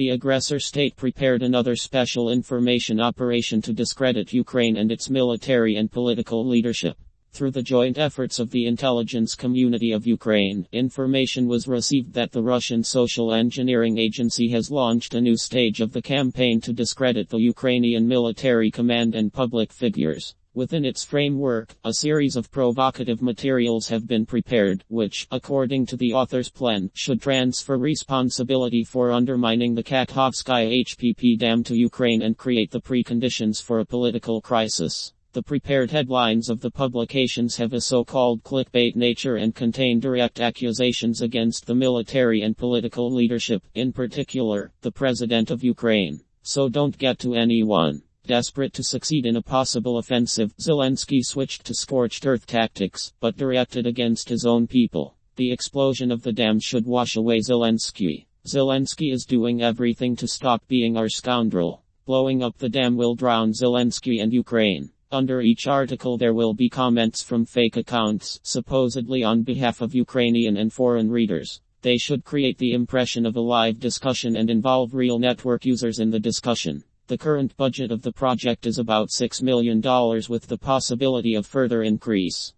The aggressor state prepared another special information operation to discredit Ukraine and its military and political leadership. Through the joint efforts of the intelligence community of Ukraine, information was received that the Russian Social Engineering Agency has launched a new stage of the campaign to discredit the Ukrainian military command and public figures. Within its framework, a series of provocative materials have been prepared, which, according to the author's plan, should transfer responsibility for undermining the Kakhovskaya HPP dam to Ukraine and create the preconditions for a political crisis. The prepared headlines of the publications have a so-called clickbait nature and contain direct accusations against the military and political leadership, in particular, the President of Ukraine. So don't get to anyone. Desperate to succeed in a possible offensive, Zelensky switched to scorched earth tactics, but directed against his own people. The explosion of the dam should wash away Zelensky. Zelensky is doing everything to stop being our scoundrel. Blowing up the dam will drown Zelensky and Ukraine. Under each article there will be comments from fake accounts, supposedly on behalf of Ukrainian and foreign readers. They should create the impression of a live discussion and involve real network users in the discussion. The current budget of the project is about $6 million with the possibility of further increase.